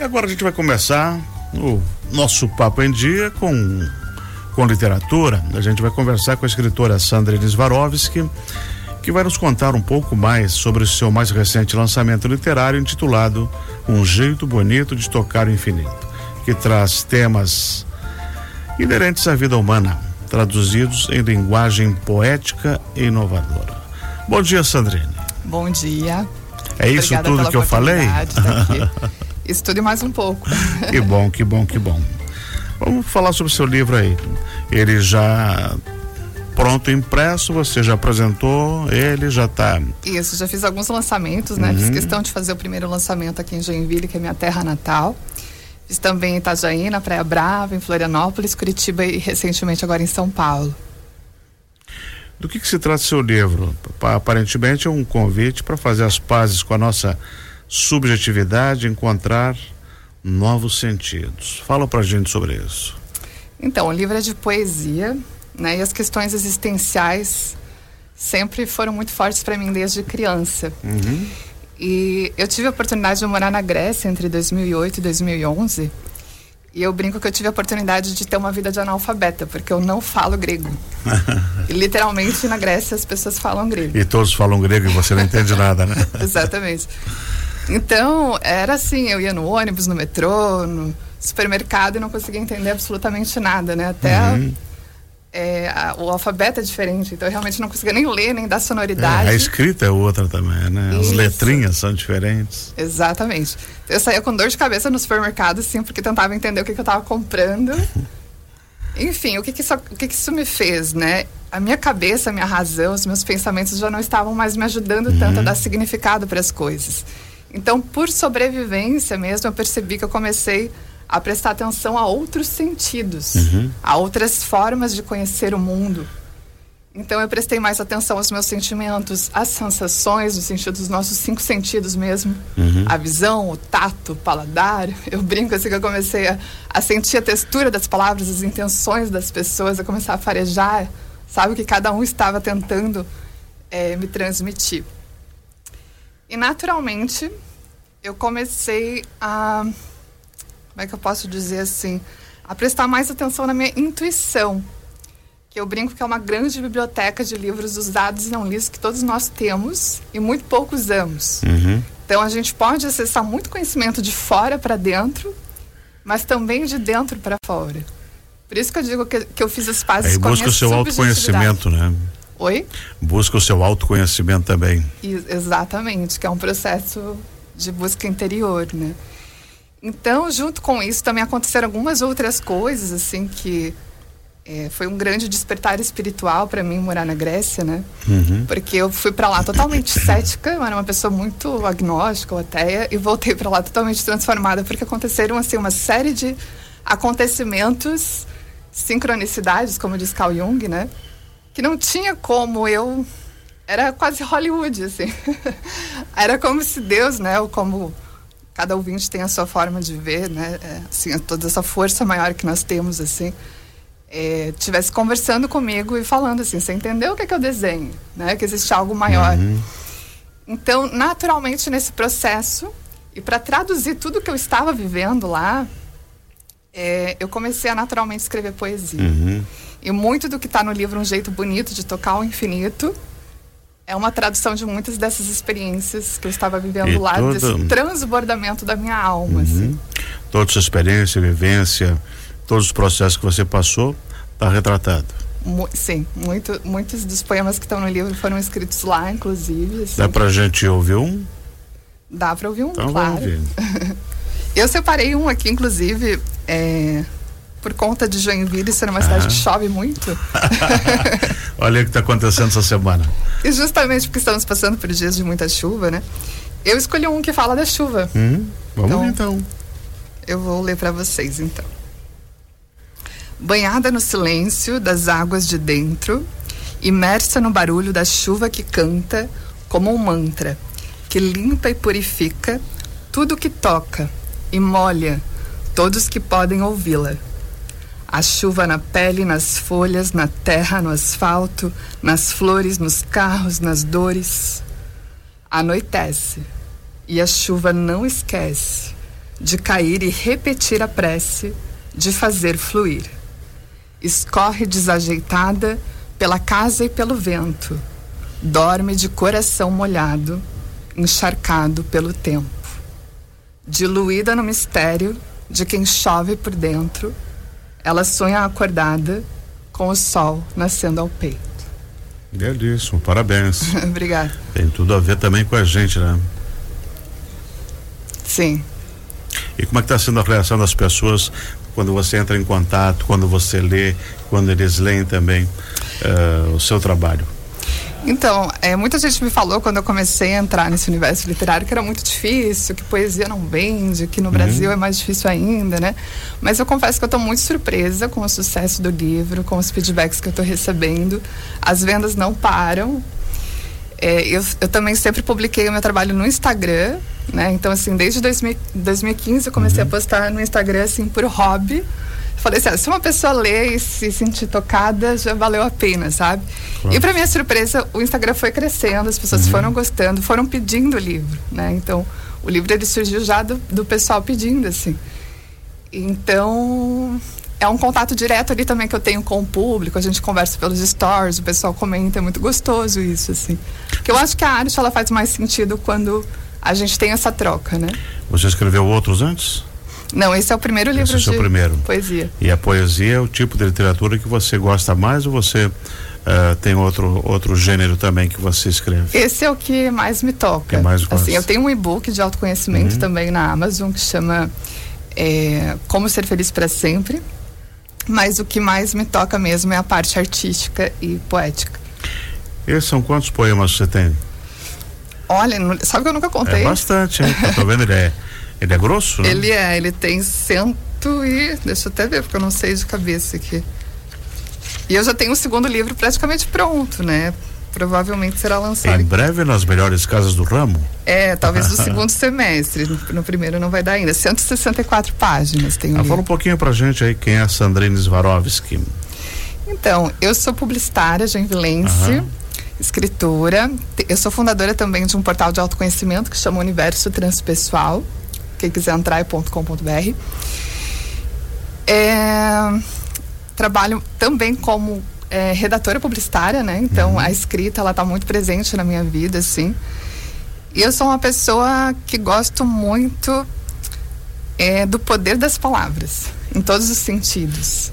E agora a gente vai começar o nosso papo em dia com com literatura. A gente vai conversar com a escritora Sandra Swarovski, que vai nos contar um pouco mais sobre o seu mais recente lançamento literário intitulado Um Jeito Bonito de Tocar o Infinito, que traz temas inerentes à vida humana, traduzidos em linguagem poética e inovadora. Bom dia, Sandrine. Bom dia. É isso Obrigada tudo que eu falei? Isso tudo e mais um pouco. Que bom, que bom, que bom. Vamos falar sobre o seu livro aí. Ele já pronto impresso, você já apresentou, ele já está. Isso, já fiz alguns lançamentos, né? Uhum. Fiz questão de fazer o primeiro lançamento aqui em Joinville, que é minha terra natal. Fiz também em Itajaí, na Praia Brava, em Florianópolis, Curitiba e recentemente agora em São Paulo. Do que, que se trata seu livro? Aparentemente é um convite para fazer as pazes com a nossa subjetividade, encontrar novos sentidos. Fala pra gente sobre isso. Então, o livro é de poesia, né? E as questões existenciais sempre foram muito fortes para mim desde criança. Uhum. E eu tive a oportunidade de morar na Grécia entre 2008 e 2011. E eu brinco que eu tive a oportunidade de ter uma vida de analfabeta, porque eu não falo grego. e literalmente na Grécia as pessoas falam grego. E todos falam grego e você não entende nada, né? Exatamente. Então, era assim, eu ia no ônibus, no metrô, no supermercado e não conseguia entender absolutamente nada, né? Até uhum. é, a, o alfabeto é diferente, então eu realmente não conseguia nem ler, nem dar sonoridade. É, a escrita é outra também, né? As Isso. letrinhas são diferentes. Exatamente. Eu saía com dor de cabeça no supermercado, sim, porque tentava entender o que, que eu estava comprando. Enfim, o que que, isso, o que que isso me fez, né? A minha cabeça, a minha razão, os meus pensamentos já não estavam mais me ajudando uhum. tanto a dar significado para as coisas. Então, por sobrevivência mesmo, eu percebi que eu comecei a prestar atenção a outros sentidos, uhum. a outras formas de conhecer o mundo. Então, eu prestei mais atenção aos meus sentimentos, às sensações, no sentido dos nossos cinco sentidos mesmo. Uhum. A visão, o tato, o paladar. Eu brinco assim que eu comecei a, a sentir a textura das palavras, as intenções das pessoas, a começar a farejar, sabe, o que cada um estava tentando é, me transmitir. E naturalmente eu comecei a. Como é que eu posso dizer assim? A prestar mais atenção na minha intuição. Que eu brinco que é uma grande biblioteca de livros usados e não lidos que todos nós temos e muito pouco usamos. Uhum. Então a gente pode acessar muito conhecimento de fora para dentro, mas também de dentro para fora. Por isso que eu digo que, que eu fiz as pazes Aí com a busca o seu autoconhecimento, né? Oi? Busca o seu autoconhecimento também. exatamente, que é um processo de busca interior, né? Então, junto com isso, também aconteceram algumas outras coisas, assim, que é, foi um grande despertar espiritual para mim morar na Grécia, né? Uhum. Porque eu fui para lá totalmente cética, eu era uma pessoa muito agnóstica ou ateia, e voltei para lá totalmente transformada, porque aconteceram, assim, uma série de acontecimentos, sincronicidades, como diz Carl Jung, né? Que não tinha como eu era quase Hollywood assim era como se Deus né ou como cada ouvinte tem a sua forma de ver né é, assim toda essa força maior que nós temos assim é, tivesse conversando comigo e falando assim você entendeu o que é que eu desenho né que existe algo maior uhum. então naturalmente nesse processo e para traduzir tudo que eu estava vivendo lá é, eu comecei a naturalmente escrever poesia uhum. E muito do que está no livro Um Jeito Bonito de Tocar o Infinito é uma tradução de muitas dessas experiências que eu estava vivendo e lá, todo... desse transbordamento da minha alma. Uhum. Assim. Toda sua experiência, vivência, todos os processos que você passou, está retratado. Mu sim, muito, muitos dos poemas que estão no livro foram escritos lá, inclusive. Assim. Dá pra gente ouvir um? Dá pra ouvir um, então, claro. Ouvir. eu separei um aqui, inclusive, é, por conta de Joinville ser uma cidade ah. que chove muito. Olha o que está acontecendo essa semana. E justamente porque estamos passando por dias de muita chuva, né? Eu escolhi um que fala da chuva. Hum, vamos então, então. Eu vou ler para vocês então. Banhada no silêncio das águas de dentro, imersa no barulho da chuva que canta como um mantra, que limpa e purifica tudo que toca e molha todos que podem ouvi-la. A chuva na pele, nas folhas, na terra, no asfalto, nas flores, nos carros, nas dores. Anoitece e a chuva não esquece. de cair e repetir a prece, de fazer fluir. Escorre desajeitada pela casa e pelo vento, dorme de coração molhado, encharcado pelo tempo. Diluída no mistério de quem chove por dentro, ela sonha acordada com o sol nascendo ao peito. Belíssimo, parabéns. Obrigada. Tem tudo a ver também com a gente, né? Sim. E como é que está sendo a reação das pessoas quando você entra em contato, quando você lê, quando eles leem também uh, o seu trabalho? Então, é, muita gente me falou quando eu comecei a entrar nesse universo literário que era muito difícil, que poesia não vende, que no uhum. Brasil é mais difícil ainda, né? Mas eu confesso que eu estou muito surpresa com o sucesso do livro, com os feedbacks que eu estou recebendo. As vendas não param. É, eu, eu também sempre publiquei o meu trabalho no Instagram, né? Então, assim, desde 2000, 2015 eu comecei uhum. a postar no Instagram, assim, por hobby. Falei assim, se uma pessoa ler e se sentir tocada, já valeu a pena, sabe? Claro. E para minha surpresa, o Instagram foi crescendo, as pessoas uhum. foram gostando, foram pedindo o livro, né? Então, o livro ele surgiu já do, do pessoal pedindo, assim. Então, é um contato direto ali também que eu tenho com o público, a gente conversa pelos stories, o pessoal comenta, é muito gostoso isso, assim. Porque eu acho que a arte, ela faz mais sentido quando a gente tem essa troca, né? Você escreveu outros antes? Não, esse é o primeiro livro esse é o de primeiro. poesia. E a poesia é o tipo de literatura que você gosta mais ou você uh, tem outro outro gênero também que você escreve? Esse é o que mais me toca. Que mais assim, eu tenho um e-book de autoconhecimento uhum. também na Amazon que chama é, Como Ser Feliz para Sempre. Mas o que mais me toca mesmo é a parte artística e poética. Esses são quantos poemas você tem? Olha, sabe que eu nunca contei? É bastante, hein? Tô vendo, ele é, ele é grosso, né? Ele é, ele tem cento e... Deixa eu até ver, porque eu não sei de cabeça aqui. E eu já tenho o segundo livro praticamente pronto, né? Provavelmente será lançado. Em breve nas melhores casas do ramo? É, talvez no segundo semestre. No, no, primeiro não vai dar ainda. 164 páginas tem ah, Fala um pouquinho pra gente aí quem é a Sandrine Swarovski. Então, eu sou publicitária, genvilense. Uhum escritora. Eu sou fundadora também de um portal de autoconhecimento que chama Universo Transpessoal. Quem quiser entrar é .com.br. É, trabalho também como é, redatora publicitária, né? Então uhum. a escrita ela está muito presente na minha vida, assim. E eu sou uma pessoa que gosto muito é, do poder das palavras, em todos os sentidos.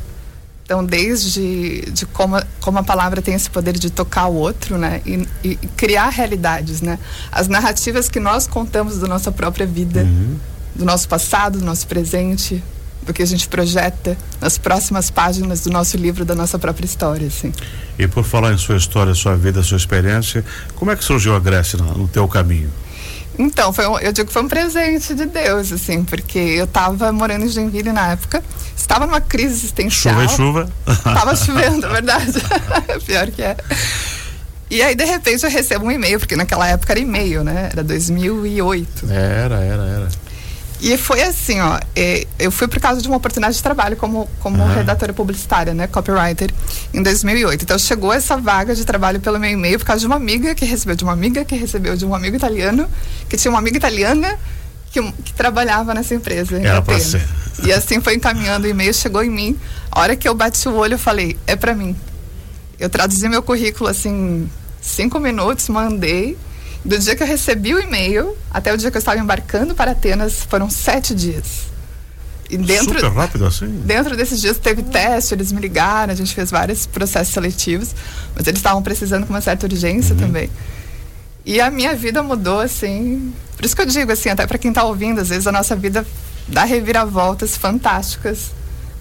Então, desde de como, como a palavra tem esse poder de tocar o outro, né? E, e criar realidades, né? As narrativas que nós contamos da nossa própria vida, uhum. Do nosso passado, do nosso presente, do que a gente projeta nas próximas páginas do nosso livro, da nossa própria história, assim. E por falar em sua história, sua vida, sua experiência, como é que surgiu a Grécia no, no teu caminho? Então, foi um, eu digo que foi um presente de Deus, assim, porque eu estava morando em Joinville na época, estava numa crise existencial. Chuva e chuva. Tava chovendo, é verdade. Pior que é. E aí, de repente, eu recebo um e-mail, porque naquela época era e-mail, né? Era 2008. Era, era, era. E foi assim, ó, é, eu fui por causa de uma oportunidade de trabalho como, como uhum. redatora publicitária, né, copywriter, em 2008. Então chegou essa vaga de trabalho pelo meu e-mail por causa de uma amiga que recebeu de uma amiga que recebeu de um amigo italiano, que tinha uma amiga italiana que, que trabalhava nessa empresa. Era pra ser. E assim foi encaminhando o e-mail, chegou em mim. A hora que eu bati o olho, eu falei, é para mim. Eu traduzi meu currículo assim, cinco minutos, mandei do dia que eu recebi o e-mail até o dia que eu estava embarcando para Atenas foram sete dias. E dentro, Super rápido assim? Dentro desses dias teve teste, eles me ligaram, a gente fez vários processos seletivos, mas eles estavam precisando com uma certa urgência uhum. também. E a minha vida mudou assim. Por isso que eu digo assim, até para quem está ouvindo, às vezes a nossa vida dá reviravoltas fantásticas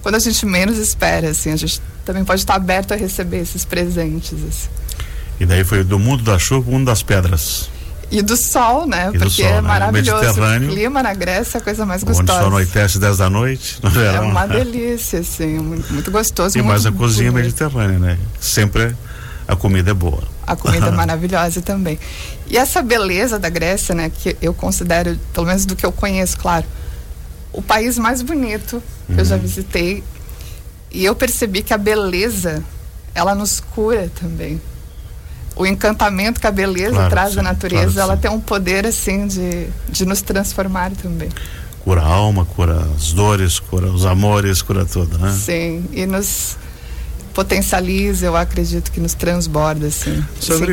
quando a gente menos espera, assim, a gente também pode estar aberto a receber esses presentes, assim. E daí foi do mundo da chuva, mundo das pedras. E do sol, né? E Porque sol, é né? maravilhoso. O clima na Grécia é a coisa mais gostosa. Onde só anoitece 10 da noite no verão. É uma delícia, assim, muito, muito gostoso. E muito mais a cozinha mediterrânea, né? Sempre a comida é boa. A comida é maravilhosa também. E essa beleza da Grécia, né? Que eu considero, pelo menos do que eu conheço, claro, o país mais bonito que uhum. eu já uhum. visitei. E eu percebi que a beleza, ela nos cura também o encantamento que a beleza claro traz da natureza, claro ela tem um poder assim de, de nos transformar também. cura a alma, cura as dores, cura os amores, cura tudo, né? Sim, e nos potencializa, eu acredito que nos transborda, assim.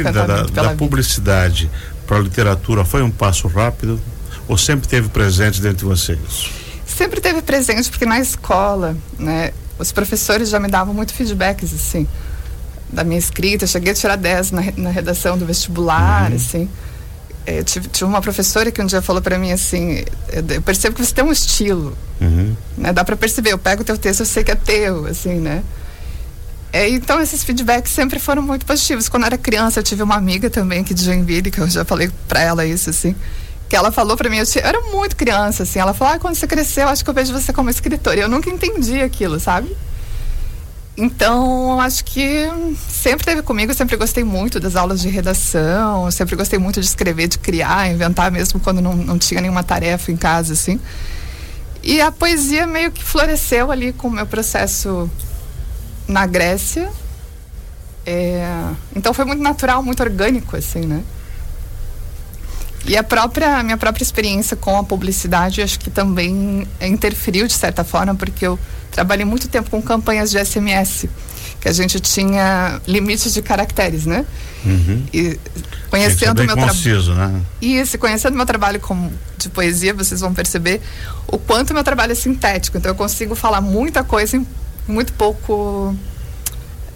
Da, da, da publicidade para a literatura foi um passo rápido ou sempre teve presente dentro de vocês? Sempre teve presente, porque na escola, né, os professores já me davam muito feedbacks, assim, da minha escrita. Cheguei a tirar 10 na, na redação do vestibular, uhum. assim. É, tive, tive, uma professora que um dia falou para mim assim: eu percebo que você tem um estilo, uhum. né? Dá para perceber. Eu pego o teu texto, eu sei que é teu, assim, né? É, então esses feedbacks sempre foram muito positivos. Quando eu era criança, eu tive uma amiga também aqui de Joinville, que eu já falei para ela isso, assim, que ela falou para mim, eu, tinha, eu, era muito criança, assim, ela falou: ah, quando você crescer, eu acho que eu vejo você como escritora. E eu nunca entendi aquilo, sabe? Então, acho que sempre teve comigo, sempre gostei muito das aulas de redação, sempre gostei muito de escrever, de criar, inventar mesmo quando não, não tinha nenhuma tarefa em casa, assim. E a poesia meio que floresceu ali com o meu processo na Grécia. É, então foi muito natural, muito orgânico, assim, né? E a própria minha própria experiência com a publicidade acho que também interferiu de certa forma porque eu trabalhei muito tempo com campanhas de SMS que a gente tinha limites de caracteres, né? Uhum. E conhecendo o meu trabalho, né? Isso, conhecendo meu trabalho como de poesia, vocês vão perceber o quanto meu trabalho é sintético. Então eu consigo falar muita coisa em muito pouco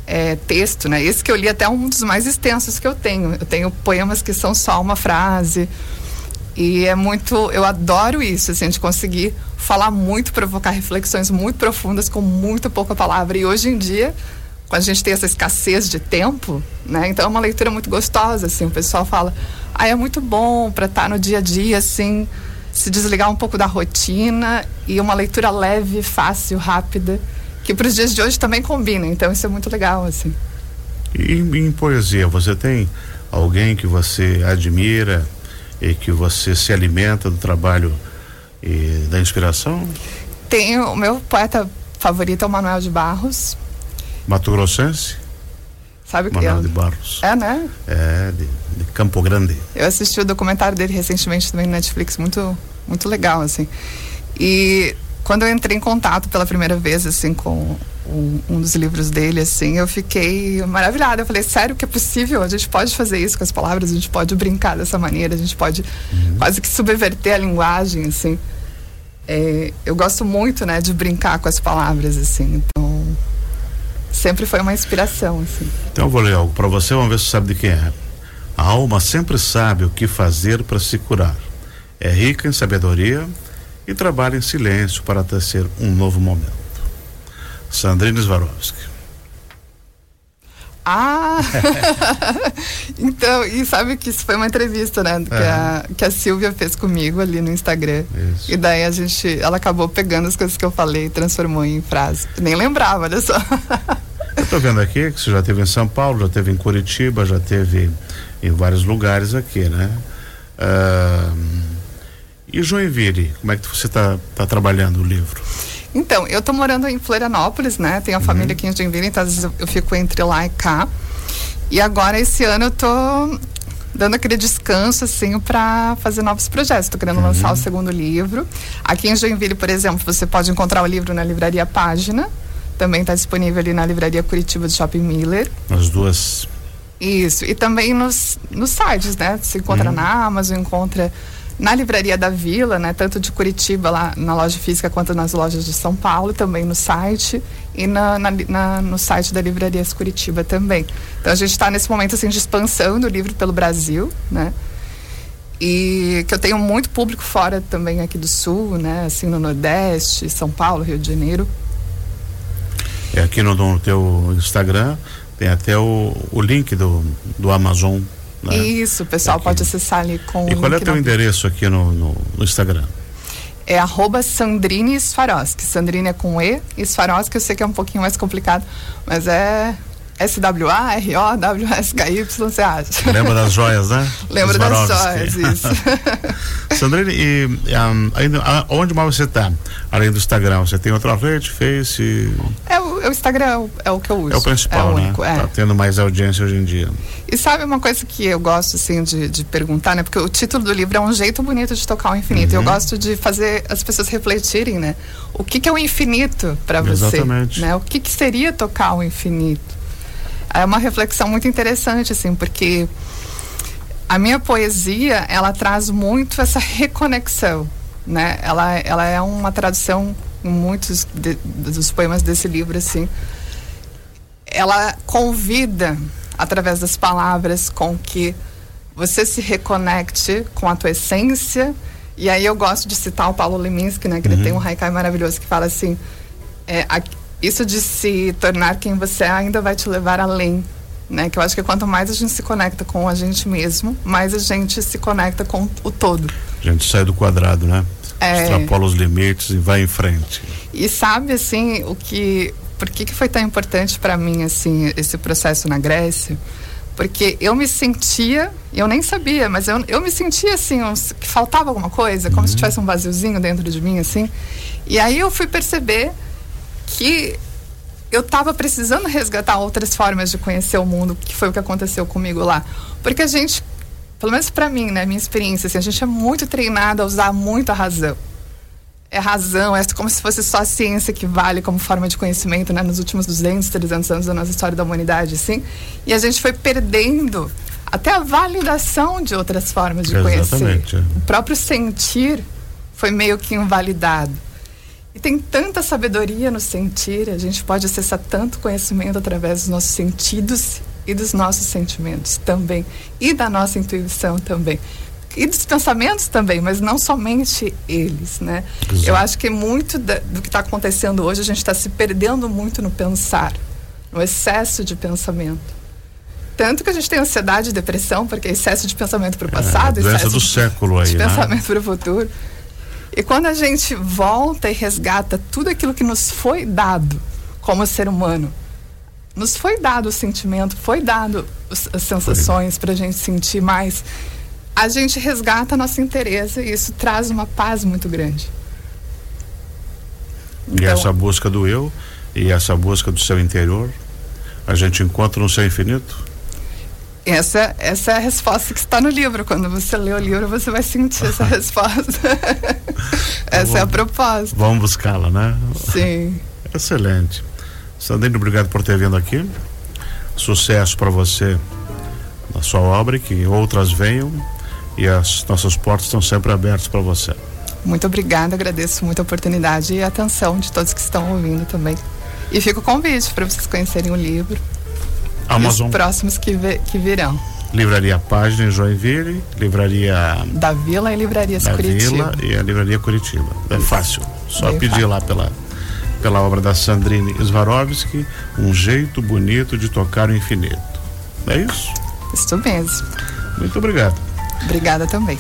é, texto, né? Esse que eu li até é um dos mais extensos que eu tenho. Eu tenho poemas que são só uma frase. E é muito, eu adoro isso, assim, de conseguir falar muito, provocar reflexões muito profundas com muito pouca palavra. E hoje em dia, quando a gente tem essa escassez de tempo, né? Então é uma leitura muito gostosa, assim. O pessoal fala, ah, é muito bom para estar tá no dia a dia, assim, se desligar um pouco da rotina e uma leitura leve, fácil, rápida que para os dias de hoje também combina. Então isso é muito legal, assim. E em poesia, você tem alguém que você admira e que você se alimenta do trabalho e da inspiração? Tenho, o meu poeta favorito é o Manuel de Barros. Mato Grossense? Sabe que Manuel de Barros. É, né? É, de, de, Campo Grande. Eu assisti o documentário dele recentemente também no Netflix, muito, muito legal, assim. E quando eu entrei em contato pela primeira vez, assim, com um, um, dos livros dele, assim, eu fiquei maravilhada. Eu falei, sério que é possível? A gente pode fazer isso com as palavras, a gente pode brincar dessa maneira, a gente pode uhum. quase que subverter a linguagem, assim. É, eu gosto muito, né, de brincar com as palavras, assim. Então, sempre foi uma inspiração, assim. Então eu vou ler algo para você, vamos ver se você sabe de quem é. A alma sempre sabe o que fazer para se curar. É rica em sabedoria e trabalha em silêncio para tecer um novo momento. Sandrine Swarovski. Ah! então, e sabe que isso foi uma entrevista, né? Que, é. a, que a Silvia fez comigo ali no Instagram. Isso. E daí a gente, ela acabou pegando as coisas que eu falei e transformou em frase. Nem lembrava, olha só. eu tô vendo aqui que você já teve em São Paulo, já teve em Curitiba, já teve em vários lugares aqui, né? Uh, e Joinville, como é que você está tá trabalhando o livro? Então, eu estou morando em Florianópolis, né? Tenho a uhum. família aqui em Joinville, então às vezes eu fico entre lá e cá. E agora, esse ano, eu tô dando aquele descanso, assim, para fazer novos projetos. Estou querendo uhum. lançar o segundo livro. Aqui em Joinville, por exemplo, você pode encontrar o livro na livraria Página. Também está disponível ali na livraria Curitiba do Shopping Miller. As duas. Isso. E também nos, nos sites, né? Se encontra uhum. na Amazon, encontra na livraria da Vila, né, tanto de Curitiba lá na loja física quanto nas lojas de São Paulo, também no site e na, na, na no site da livraria Curitiba também. Então a gente está nesse momento assim de expansão do livro pelo Brasil, né? E que eu tenho muito público fora também aqui do sul, né? Assim no Nordeste, São Paulo, Rio de Janeiro. É aqui no, no teu Instagram tem até o, o link do, do Amazon né? Isso, o pessoal pode acessar ali com E qual é o teu endereço aqui no, no, no, Instagram? É arroba Sandrine Swarovski. Sandrine é com E Swarovski eu sei que é um pouquinho mais complicado, mas é S-W-A-R-O-W-S-K-Y, você acha? Lembra das joias, né? Lembra das joias, isso. Sandrine, e um, ainda, onde mais você está? Além do Instagram, você tem outra rede, Face? Eu, o Instagram é o, é que eu uso. É o principal, é o único, né? É. Tá tendo mais audiência hoje em dia. E sabe uma coisa que eu gosto, assim, de, de perguntar, né? Porque o título do livro é um jeito bonito de tocar o infinito. Uhum. Eu gosto de fazer as pessoas refletirem, né? O que, que é o infinito para você? Exatamente. Né? O que, que seria tocar o infinito? É uma reflexão muito interessante, assim, porque a minha poesia, ela traz muito essa reconexão, né? Ela, ela é uma tradução muitos de, dos poemas desse livro assim ela convida através das palavras com que você se reconecte com a tua essência. E aí eu gosto de citar o Paulo Leminski né que uhum. ele tem um haikai maravilhoso que fala assim é, a, isso de se tornar quem você é ainda vai te levar além né que eu acho que quanto mais a gente se conecta com a gente mesmo mais a gente se conecta com o todo. A gente sai do quadrado né é... extrapola os limites e vai em frente. E sabe assim o que, por que, que foi tão importante para mim assim esse processo na Grécia? Porque eu me sentia, eu nem sabia, mas eu, eu me sentia assim, que faltava alguma coisa, como uhum. se tivesse um vaziozinho dentro de mim, assim. E aí eu fui perceber que eu estava precisando resgatar outras formas de conhecer o mundo, que foi o que aconteceu comigo lá. Porque a gente pelo menos para mim, né, minha experiência, assim, a gente é muito treinado a usar muito a razão. É razão, é como se fosse só a ciência que vale como forma de conhecimento, né, nos últimos 200, 300 anos da nossa história da humanidade, assim. E a gente foi perdendo até a validação de outras formas de Exatamente. conhecer. O próprio sentir foi meio que invalidado. E tem tanta sabedoria no sentir, a gente pode acessar tanto conhecimento através dos nossos sentidos e dos nossos sentimentos também, e da nossa intuição também. E dos pensamentos também, mas não somente eles, né? Exato. Eu acho que muito da, do que está acontecendo hoje, a gente está se perdendo muito no pensar, no excesso de pensamento. Tanto que a gente tem ansiedade e depressão, porque é excesso de pensamento para o passado, é, excesso do de, século aí, de né? pensamento para o futuro. E quando a gente volta e resgata tudo aquilo que nos foi dado como ser humano, nos foi dado o sentimento, foi dado as sensações para a gente sentir mais. A gente resgata a nossa interesse e isso traz uma paz muito grande. Então, e essa busca do eu e essa busca do seu interior, a gente encontra no seu infinito? Essa, essa é a resposta que está no livro. Quando você lê o livro, você vai sentir essa resposta. essa vamos, é a proposta. Vamos buscá-la, né? Sim. Excelente. Sandrine, obrigado por ter vindo aqui. Sucesso para você na sua obra, que outras venham e as nossas portas estão sempre abertas para você. Muito obrigada, agradeço muito a oportunidade e a atenção de todos que estão ouvindo também. E fica o convite para vocês conhecerem o livro. Amazon. E os próximos que, que virão. Livraria Página em Joinville, Livraria da Vila e Livraria da Curitiba. Vila e a Livraria Curitiba. É fácil, só Bem pedir fácil. lá pela pela obra da Sandrine Swarovski, um jeito bonito de tocar o infinito. É isso? Isso mesmo. Muito obrigado. Obrigada também.